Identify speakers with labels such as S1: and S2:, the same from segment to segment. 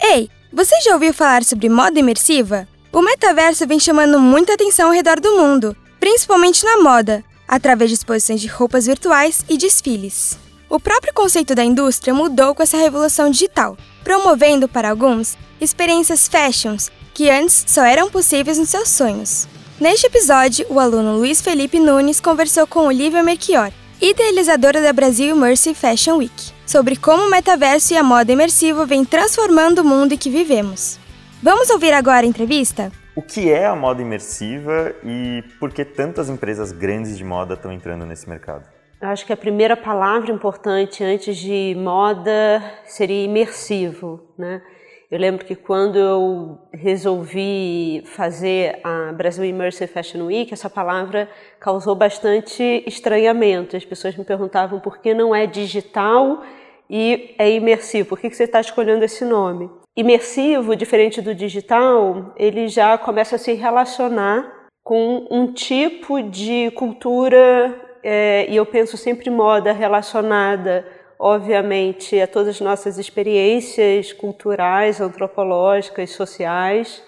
S1: Ei, você já ouviu falar sobre moda imersiva? O metaverso vem chamando muita atenção ao redor do mundo, principalmente na moda, através de exposições de roupas virtuais e desfiles. O próprio conceito da indústria mudou com essa revolução digital, promovendo para alguns experiências fashions que antes só eram possíveis nos seus sonhos. Neste episódio, o aluno Luiz Felipe Nunes conversou com Olivia Melchior, idealizadora da Brasil Immersive Fashion Week, sobre como o metaverso e a moda imersiva vêm transformando o mundo em que vivemos. Vamos ouvir agora a entrevista?
S2: O que é a moda imersiva e por que tantas empresas grandes de moda estão entrando nesse mercado?
S3: Eu acho que a primeira palavra importante antes de moda seria imersivo, né? Eu lembro que quando eu resolvi fazer a Brasil Immersive Fashion Week, essa palavra causou bastante estranhamento. As pessoas me perguntavam por que não é digital e é imersivo, por que você está escolhendo esse nome? Imersivo, diferente do digital, ele já começa a se relacionar com um tipo de cultura, é, e eu penso sempre moda relacionada obviamente, a todas as nossas experiências culturais, antropológicas, sociais.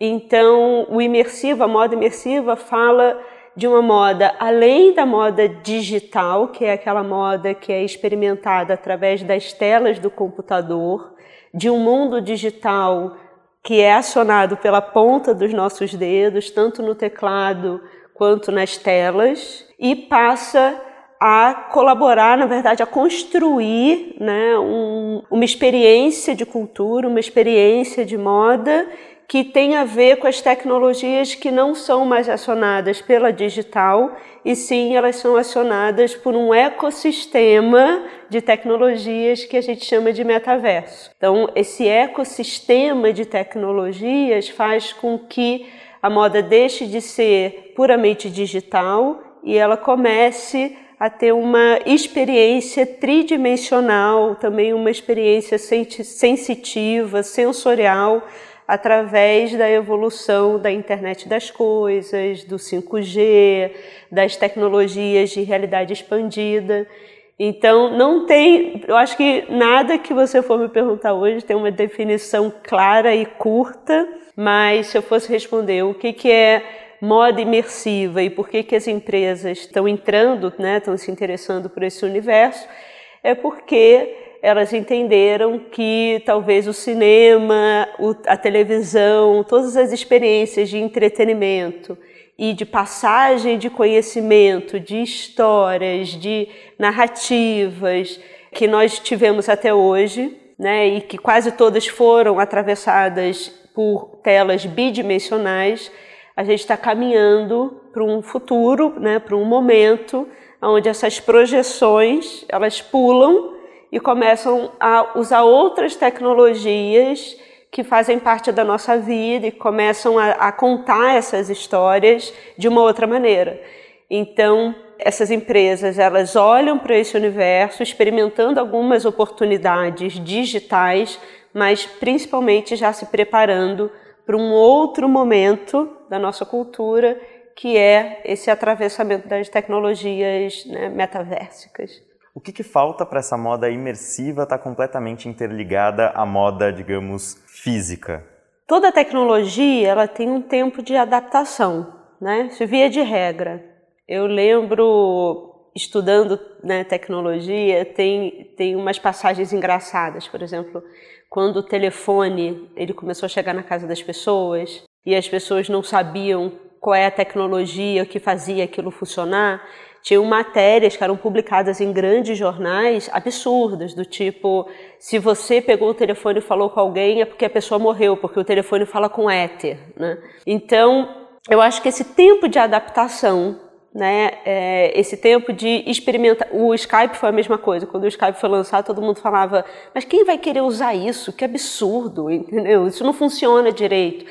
S3: Então, o imersivo, a moda imersiva, fala de uma moda além da moda digital, que é aquela moda que é experimentada através das telas do computador, de um mundo digital que é acionado pela ponta dos nossos dedos, tanto no teclado quanto nas telas, e passa a colaborar, na verdade, a construir né, um, uma experiência de cultura, uma experiência de moda que tem a ver com as tecnologias que não são mais acionadas pela digital, e sim elas são acionadas por um ecossistema de tecnologias que a gente chama de metaverso. Então, esse ecossistema de tecnologias faz com que a moda deixe de ser puramente digital e ela comece a ter uma experiência tridimensional, também uma experiência sensitiva, sensorial, através da evolução da internet das coisas, do 5G, das tecnologias de realidade expandida. Então, não tem, eu acho que nada que você for me perguntar hoje tem uma definição clara e curta, mas se eu fosse responder o que, que é moda imersiva e por que, que as empresas estão entrando, né, estão se interessando por esse universo, é porque elas entenderam que talvez o cinema, a televisão, todas as experiências de entretenimento e de passagem de conhecimento, de histórias, de narrativas que nós tivemos até hoje, né, e que quase todas foram atravessadas por telas bidimensionais, a gente está caminhando para um futuro, né, para um momento onde essas projeções elas pulam e começam a usar outras tecnologias que fazem parte da nossa vida e começam a, a contar essas histórias de uma outra maneira. Então, essas empresas elas olham para esse universo, experimentando algumas oportunidades digitais, mas principalmente já se preparando para um outro momento da nossa cultura, que é esse atravessamento das tecnologias né, metaversicas.
S2: O que, que falta para essa moda imersiva estar tá completamente interligada à moda, digamos, física?
S3: Toda tecnologia ela tem um tempo de adaptação, né? Se via de regra. Eu lembro estudando né, tecnologia tem tem umas passagens engraçadas, por exemplo, quando o telefone ele começou a chegar na casa das pessoas e as pessoas não sabiam qual é a tecnologia que fazia aquilo funcionar, tinham matérias que eram publicadas em grandes jornais absurdas, do tipo: se você pegou o telefone e falou com alguém é porque a pessoa morreu, porque o telefone fala com éter. Né? Então, eu acho que esse tempo de adaptação né, é, esse tempo de experimentar. O Skype foi a mesma coisa. Quando o Skype foi lançado, todo mundo falava: mas quem vai querer usar isso? Que absurdo, entendeu? Isso não funciona direito.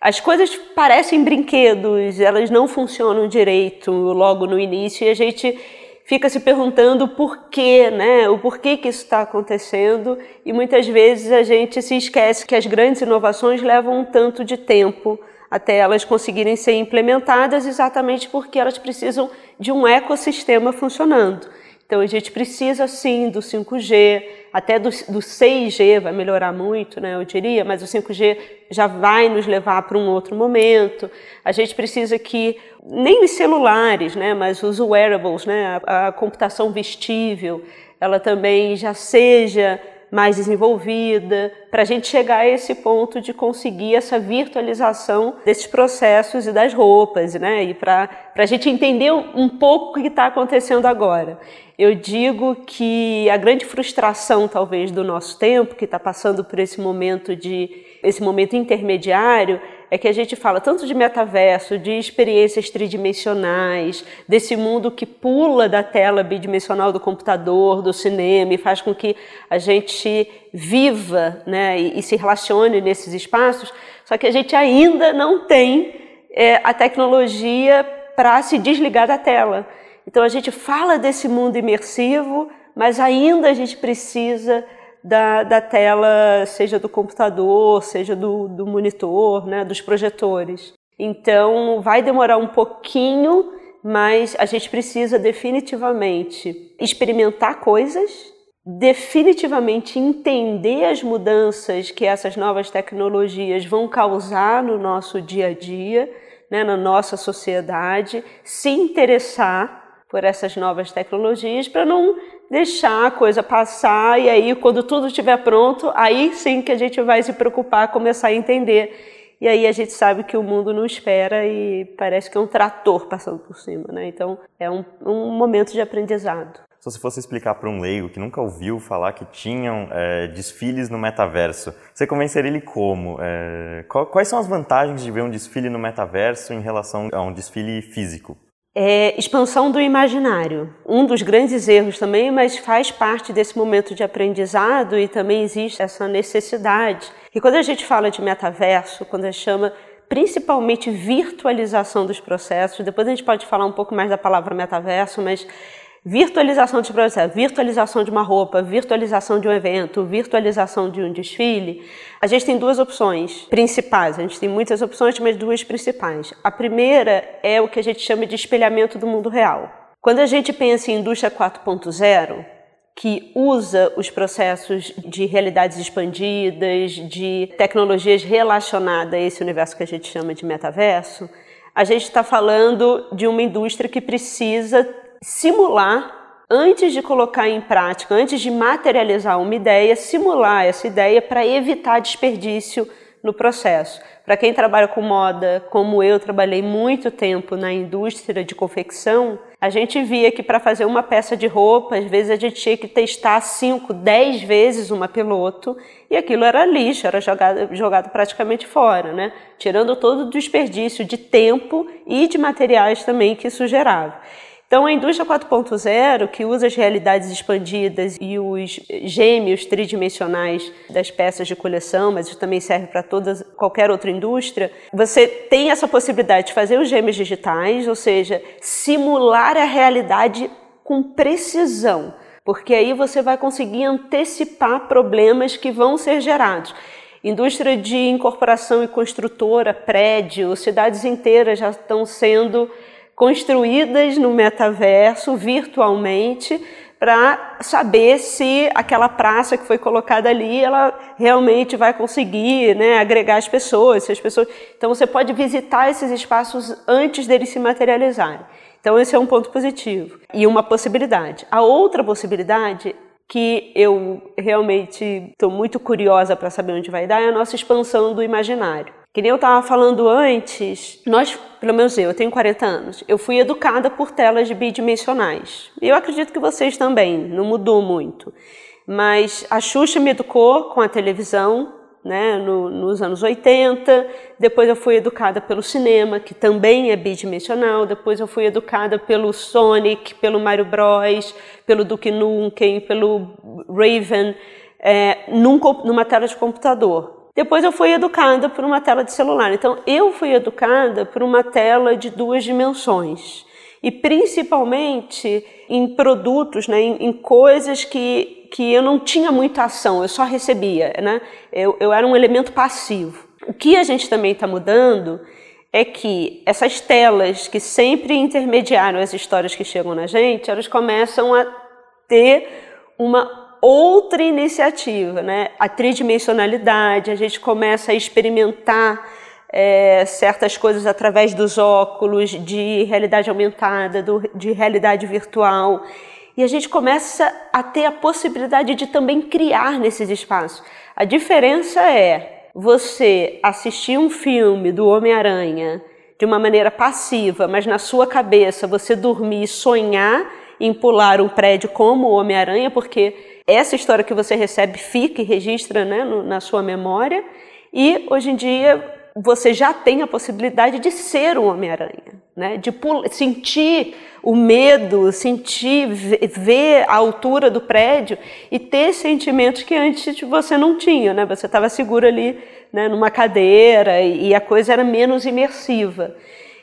S3: As coisas parecem brinquedos, elas não funcionam direito logo no início e a gente fica se perguntando por quê, né? O porquê que isso está acontecendo e muitas vezes a gente se esquece que as grandes inovações levam um tanto de tempo até elas conseguirem ser implementadas, exatamente porque elas precisam de um ecossistema funcionando. Então a gente precisa sim do 5G, até do, do 6G vai melhorar muito, né, eu diria, mas o 5G já vai nos levar para um outro momento. A gente precisa que nem os celulares, né, mas os wearables, né, a, a computação vestível, ela também já seja mais desenvolvida, para a gente chegar a esse ponto de conseguir essa virtualização desses processos e das roupas, né? E para a gente entender um pouco o que está acontecendo agora. Eu digo que a grande frustração, talvez, do nosso tempo, que está passando por esse momento de esse momento intermediário, é que a gente fala tanto de metaverso, de experiências tridimensionais, desse mundo que pula da tela bidimensional do computador, do cinema e faz com que a gente viva né, e, e se relacione nesses espaços, só que a gente ainda não tem é, a tecnologia para se desligar da tela. Então a gente fala desse mundo imersivo, mas ainda a gente precisa da, da tela, seja do computador, seja do, do monitor, né, dos projetores. Então, vai demorar um pouquinho, mas a gente precisa definitivamente experimentar coisas, definitivamente entender as mudanças que essas novas tecnologias vão causar no nosso dia a dia, né, na nossa sociedade, se interessar por essas novas tecnologias para não deixar a coisa passar e aí quando tudo estiver pronto, aí sim que a gente vai se preocupar, começar a entender. E aí a gente sabe que o mundo não espera e parece que é um trator passando por cima, né? Então é um, um momento de aprendizado.
S2: Se você fosse explicar para um leigo que nunca ouviu falar que tinham é, desfiles no metaverso, você convenceria ele como? É, quais são as vantagens de ver um desfile no metaverso em relação a um desfile físico?
S3: É expansão do imaginário. Um dos grandes erros também, mas faz parte desse momento de aprendizado e também existe essa necessidade. E quando a gente fala de metaverso, quando a gente chama principalmente virtualização dos processos, depois a gente pode falar um pouco mais da palavra metaverso, mas virtualização de processo, virtualização de uma roupa, virtualização de um evento, virtualização de um desfile, a gente tem duas opções principais. A gente tem muitas opções, mas duas principais. A primeira é o que a gente chama de espelhamento do mundo real. Quando a gente pensa em indústria 4.0, que usa os processos de realidades expandidas, de tecnologias relacionadas a esse universo que a gente chama de metaverso, a gente está falando de uma indústria que precisa simular antes de colocar em prática, antes de materializar uma ideia, simular essa ideia para evitar desperdício no processo. Para quem trabalha com moda, como eu trabalhei muito tempo na indústria de confecção, a gente via que para fazer uma peça de roupa, às vezes a gente tinha que testar 5, 10 vezes uma piloto e aquilo era lixo, era jogado, jogado praticamente fora, né? tirando todo o desperdício de tempo e de materiais também que isso gerava. Então, a indústria 4.0, que usa as realidades expandidas e os gêmeos tridimensionais das peças de coleção, mas isso também serve para toda qualquer outra indústria, você tem essa possibilidade de fazer os gêmeos digitais, ou seja, simular a realidade com precisão, porque aí você vai conseguir antecipar problemas que vão ser gerados. Indústria de incorporação e construtora, prédio, cidades inteiras já estão sendo construídas no metaverso virtualmente para saber se aquela praça que foi colocada ali ela realmente vai conseguir né, agregar as pessoas, se as pessoas. Então você pode visitar esses espaços antes deles se materializarem. Então esse é um ponto positivo e uma possibilidade. A outra possibilidade que eu realmente estou muito curiosa para saber onde vai dar é a nossa expansão do imaginário. Que nem eu estava falando antes, nós, pelo menos eu, eu tenho 40 anos, eu fui educada por telas bidimensionais. Eu acredito que vocês também, não mudou muito. Mas a Xuxa me educou com a televisão, né, no, nos anos 80, depois eu fui educada pelo cinema, que também é bidimensional, depois eu fui educada pelo Sonic, pelo Mario Bros, pelo Duke Nukem, pelo Raven, é, num, numa tela de computador. Depois eu fui educada por uma tela de celular. Então eu fui educada por uma tela de duas dimensões e principalmente em produtos, né, em, em, coisas que, que eu não tinha muita ação, eu só recebia, né? eu, eu era um elemento passivo. O que a gente também está mudando é que essas telas que sempre intermediaram as histórias que chegam na gente, elas começam a ter uma outra iniciativa, né? A tridimensionalidade, a gente começa a experimentar é, certas coisas através dos óculos de realidade aumentada, do, de realidade virtual. E a gente começa a ter a possibilidade de também criar nesses espaços. A diferença é você assistir um filme do Homem-Aranha de uma maneira passiva, mas na sua cabeça você dormir e sonhar em pular um prédio como o Homem-Aranha, porque essa história que você recebe fica e registra né, no, na sua memória. E hoje em dia você já tem a possibilidade de ser um Homem-Aranha, né? de sentir o medo, sentir, ver a altura do prédio e ter sentimentos que antes você não tinha. Né? Você estava seguro ali né, numa cadeira e a coisa era menos imersiva.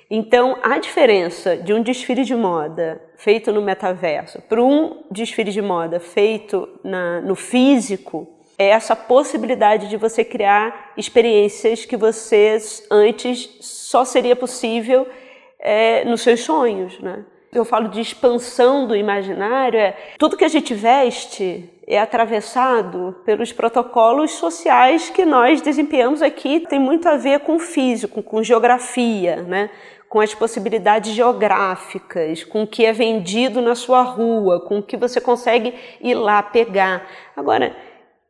S3: Então, a diferença de um desfile de moda feito no metaverso para um desfile de moda feito na, no físico é essa possibilidade de você criar experiências que você antes só seria possível é, nos seus sonhos, né? Eu falo de expansão do imaginário, é tudo que a gente veste é atravessado pelos protocolos sociais que nós desempenhamos aqui, tem muito a ver com o físico, com geografia, né? com as possibilidades geográficas, com o que é vendido na sua rua, com o que você consegue ir lá pegar. Agora,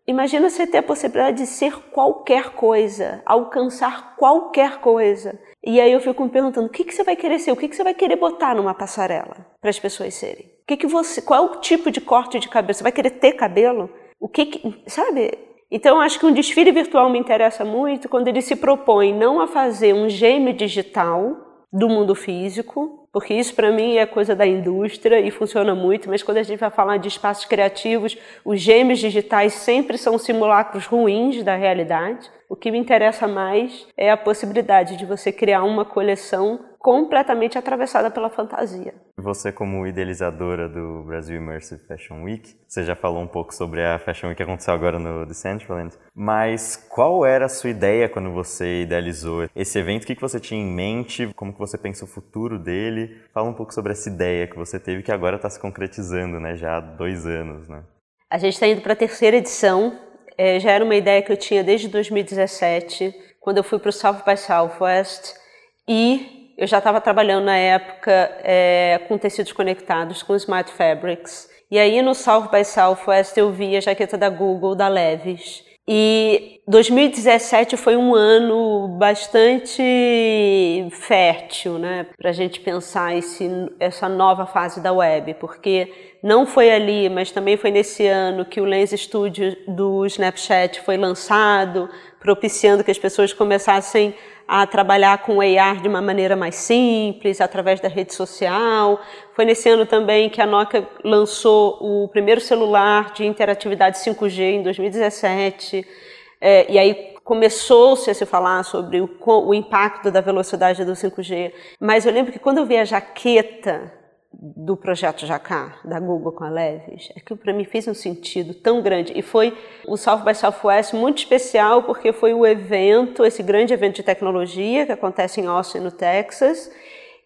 S3: Imagina você ter a possibilidade de ser qualquer coisa, alcançar qualquer coisa. E aí eu fico me perguntando, o que, que você vai querer ser? O que, que você vai querer botar numa passarela para as pessoas serem? O que, que você, qual é o tipo de corte de cabelo? Você vai querer ter cabelo? O que, que sabe? Então acho que um desfile virtual me interessa muito quando ele se propõe não a fazer um gêmeo digital do mundo físico, porque isso para mim é coisa da indústria e funciona muito, mas quando a gente vai falar de espaços criativos, os gêmeos digitais sempre são simulacros ruins da realidade. O que me interessa mais é a possibilidade de você criar uma coleção completamente atravessada pela fantasia.
S2: Você, como idealizadora do Brasil Immersive Fashion Week, você já falou um pouco sobre a Fashion Week que aconteceu agora no Decentraland, mas qual era a sua ideia quando você idealizou esse evento? O que você tinha em mente? Como que você pensa o futuro dele? Fala um pouco sobre essa ideia que você teve que agora está se concretizando, né? Já há dois anos, né?
S3: A gente está indo para a terceira edição. É, já era uma ideia que eu tinha desde 2017, quando eu fui para o South by Southwest e eu já estava trabalhando na época é, com tecidos conectados, com Smart Fabrics. E aí no South by Southwest eu vi a jaqueta da Google, da Levis. E 2017 foi um ano bastante fértil, né, para a gente pensar esse, essa nova fase da web, porque não foi ali, mas também foi nesse ano que o Lens Studio do Snapchat foi lançado, propiciando que as pessoas começassem a trabalhar com AR de uma maneira mais simples, através da rede social. Foi nesse ano também que a Nokia lançou o primeiro celular de interatividade 5G em 2017. É, e aí começou-se a se falar sobre o, o impacto da velocidade do 5G. Mas eu lembro que quando eu vi a jaqueta do projeto Jacá, da Google com a Leves, é que para mim fez um sentido tão grande. E foi o South by Southwest muito especial, porque foi o evento, esse grande evento de tecnologia que acontece em Austin, no Texas,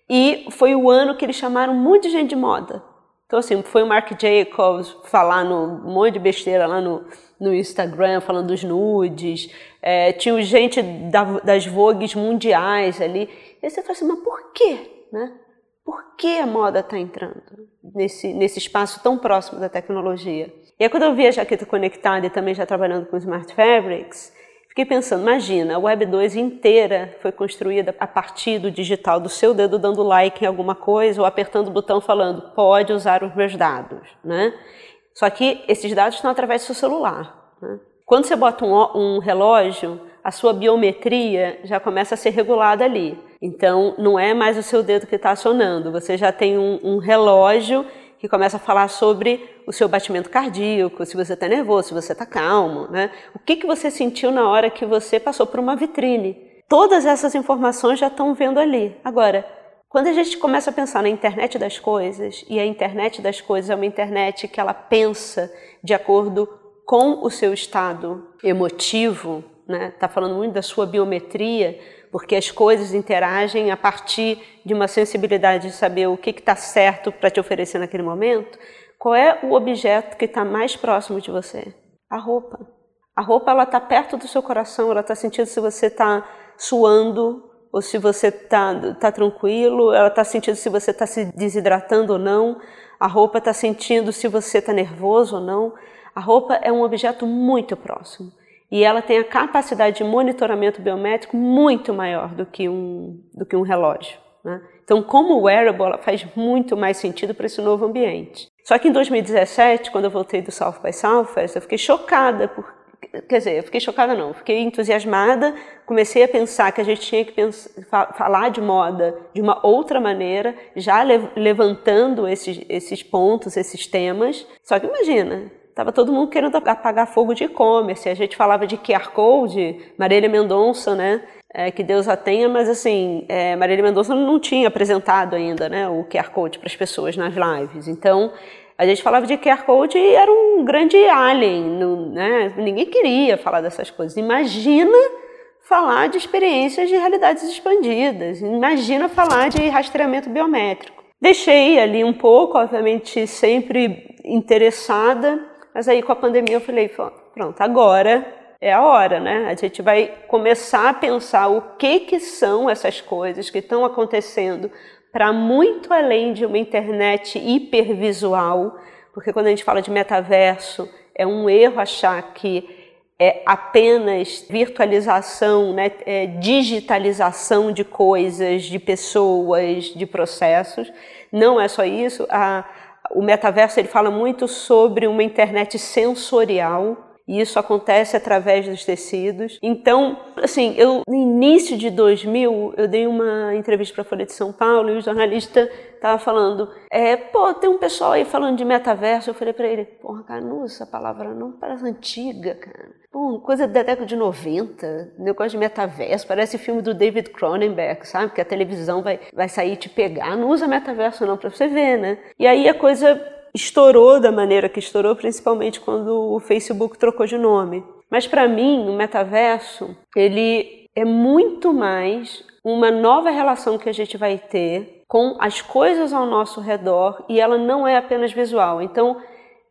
S3: e foi o ano que eles chamaram muita gente de moda. Então, assim, foi o Mark Jacobs falar no, um monte de besteira lá no, no Instagram, falando dos nudes, é, tinha gente da, das vogues mundiais ali. E você fala assim, mas por quê? Né? Por que a moda está entrando nesse, nesse espaço tão próximo da tecnologia? E aí, quando eu vi a jaqueta conectada e também já trabalhando com Smart Fabrics, fiquei pensando, imagina, a Web 2 inteira foi construída a partir do digital, do seu dedo dando like em alguma coisa ou apertando o botão falando, pode usar os meus dados, né? Só que esses dados estão através do seu celular, né? Quando você bota um, um relógio, a sua biometria já começa a ser regulada ali. Então, não é mais o seu dedo que está acionando, você já tem um, um, relógio que começa a falar sobre o seu batimento cardíaco, se você está nervoso, se você está calmo, né? O que, que você sentiu na hora que você passou por uma vitrine. Todas essas informações já estão vendo ali. Agora, quando a gente começa a pensar na internet das coisas, e a internet das coisas é uma internet que ela pensa de acordo com o seu estado emotivo, né? Tá falando muito da sua biometria, porque as coisas interagem a partir de uma sensibilidade de saber o que está certo para te oferecer naquele momento. Qual é o objeto que está mais próximo de você? A roupa. A roupa ela está perto do seu coração, ela está sentindo se você está suando ou se você está tá tranquilo, ela está sentindo se você está se desidratando ou não, a roupa está sentindo se você está nervoso ou não. A roupa é um objeto muito próximo e ela tem a capacidade de monitoramento biométrico muito maior do que um, do que um relógio. Né? Então, como wearable, ela faz muito mais sentido para esse novo ambiente. Só que em 2017, quando eu voltei do South by Southwest, eu fiquei chocada por quer dizer, eu fiquei chocada não, fiquei entusiasmada, comecei a pensar que a gente tinha que pensar, falar de moda de uma outra maneira, já levantando esses, esses pontos, esses temas. Só que imagina, Tava todo mundo querendo apagar fogo de e-commerce. A gente falava de QR Code, Marília Mendonça, né? É, que Deus a tenha, mas assim, é, Marília Mendonça não tinha apresentado ainda né, o QR Code para as pessoas nas lives. Então, a gente falava de QR Code e era um grande alien, né? ninguém queria falar dessas coisas. Imagina falar de experiências de realidades expandidas, imagina falar de rastreamento biométrico. Deixei ali um pouco, obviamente sempre interessada, mas aí com a pandemia eu falei, pronto, agora é a hora, né? A gente vai começar a pensar o que que são essas coisas que estão acontecendo para muito além de uma internet hipervisual, porque quando a gente fala de metaverso, é um erro achar que é apenas virtualização, né, é digitalização de coisas, de pessoas, de processos. Não é só isso. A, o metaverso ele fala muito sobre uma internet sensorial, e isso acontece através dos tecidos. Então, assim, eu no início de 2000, eu dei uma entrevista para a Folha de São Paulo e o jornalista estava falando, é, pô, tem um pessoal aí falando de metaverso. Eu falei para ele, porra, cara, não essa palavra não, parece antiga, cara. Pô, coisa da década de 90, negócio de metaverso, parece filme do David Cronenberg, sabe? Que a televisão vai, vai sair te pegar. Não usa metaverso não, para você ver, né? E aí a coisa estourou da maneira que estourou, principalmente quando o Facebook trocou de nome. Mas para mim, o metaverso, ele é muito mais uma nova relação que a gente vai ter com as coisas ao nosso redor e ela não é apenas visual. Então,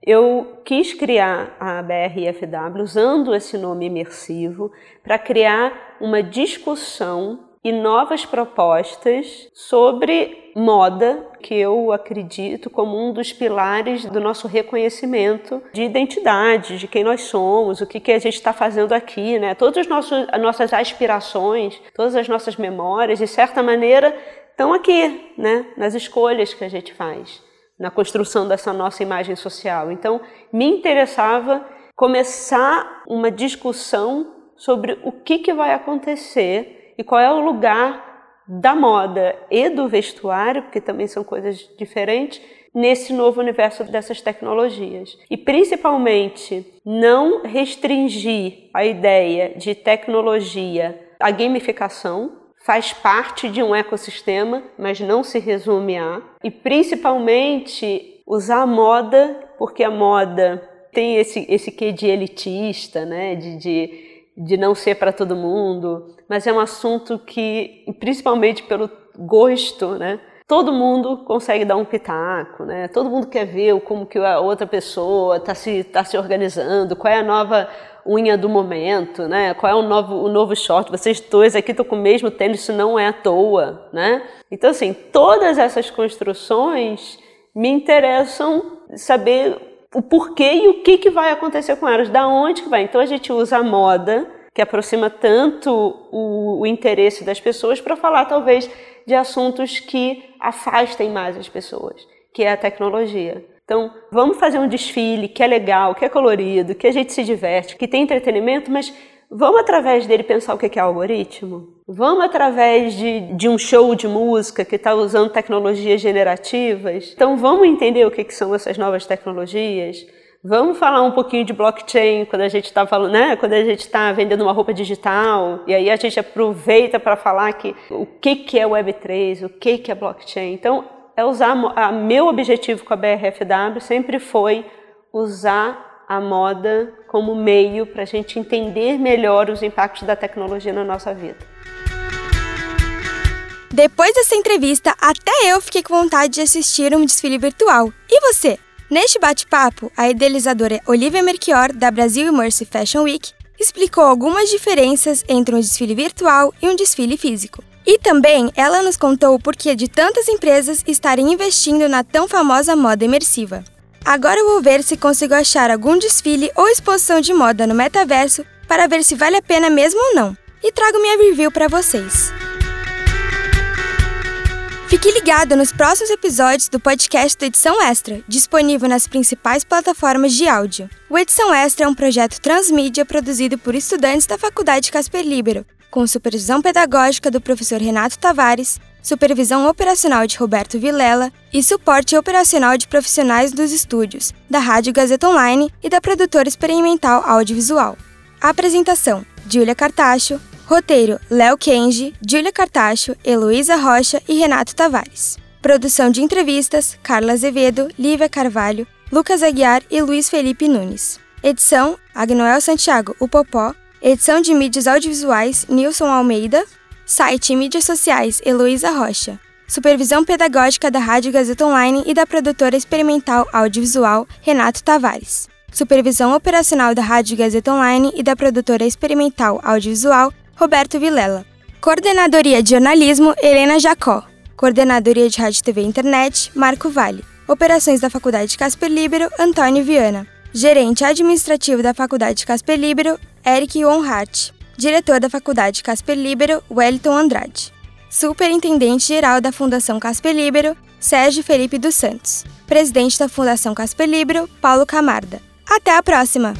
S3: eu quis criar a BRFW usando esse nome imersivo para criar uma discussão e novas propostas sobre moda, que eu acredito como um dos pilares do nosso reconhecimento de identidade, de quem nós somos, o que, que a gente está fazendo aqui, né? Todas as nossas, as nossas aspirações, todas as nossas memórias, de certa maneira, estão aqui, né? Nas escolhas que a gente faz, na construção dessa nossa imagem social. Então, me interessava começar uma discussão sobre o que, que vai acontecer e qual é o lugar da moda e do vestuário, porque também são coisas diferentes, nesse novo universo dessas tecnologias. E principalmente não restringir a ideia de tecnologia à gamificação, faz parte de um ecossistema, mas não se resume a. E principalmente usar a moda, porque a moda tem esse, esse quê de elitista, né? de, de de não ser para todo mundo, mas é um assunto que, principalmente pelo gosto, né? Todo mundo consegue dar um pitaco, né? Todo mundo quer ver como que a outra pessoa está se, tá se organizando, qual é a nova unha do momento, né? Qual é o novo, o novo short? Vocês dois aqui estão com o mesmo tênis, isso não é à toa, né? Então, assim, todas essas construções me interessam saber o porquê e o que, que vai acontecer com elas, da onde que vai. Então a gente usa a moda, que aproxima tanto o, o interesse das pessoas, para falar talvez de assuntos que afastem mais as pessoas, que é a tecnologia. Então, vamos fazer um desfile que é legal, que é colorido, que a gente se diverte, que tem entretenimento, mas vamos através dele pensar o que é algoritmo? Vamos através de, de um show de música que está usando tecnologias generativas? Então, vamos entender o que, que são essas novas tecnologias? Vamos falar um pouquinho de blockchain quando a gente está falando, né? Quando a gente está vendendo uma roupa digital e aí a gente aproveita para falar que o que que é Web3, o que que é blockchain. Então é usar a meu objetivo com a BRFW sempre foi usar a moda como meio para a gente entender melhor os impactos da tecnologia na nossa vida.
S1: Depois dessa entrevista, até eu fiquei com vontade de assistir um desfile virtual. E você? Neste bate-papo, a idealizadora Olivia Merchior, da Brasil Immersive Fashion Week, explicou algumas diferenças entre um desfile virtual e um desfile físico. E também ela nos contou o porquê de tantas empresas estarem investindo na tão famosa moda imersiva. Agora eu vou ver se consigo achar algum desfile ou exposição de moda no metaverso para ver se vale a pena mesmo ou não. E trago minha review para vocês. Fique ligado nos próximos episódios do podcast do Edição Extra, disponível nas principais plataformas de áudio. O Edição Extra é um projeto transmídia produzido por estudantes da Faculdade Casper Libero, com supervisão pedagógica do professor Renato Tavares, supervisão operacional de Roberto Vilela e suporte operacional de profissionais dos estúdios, da Rádio Gazeta Online e da produtora experimental audiovisual. A apresentação: Júlia Cartacho, Roteiro: Léo Kenji, Júlia Cartacho, Heloísa Rocha e Renato Tavares. Produção de entrevistas: Carla Azevedo, Lívia Carvalho, Lucas Aguiar e Luiz Felipe Nunes. Edição: Agnoel Santiago, o Popó. Edição de mídias audiovisuais: Nilson Almeida. Site e mídias sociais: Heloísa Rocha. Supervisão pedagógica da Rádio Gazeta Online e da produtora experimental audiovisual Renato Tavares. Supervisão operacional da Rádio Gazeta Online e da produtora experimental audiovisual Roberto Vilela. Coordenadoria de Jornalismo, Helena Jacó. Coordenadoria de Rádio TV e Internet, Marco Vale. Operações da Faculdade Casper Libero, Antônio Viana. Gerente administrativo da Faculdade Casper Libero, Eric Onhart. Diretor da Faculdade Casper Libero, Wellington Andrade. Superintendente-geral da Fundação Casper Libero, Sérgio Felipe dos Santos. Presidente da Fundação Casper Libero, Paulo Camarda. Até a próxima!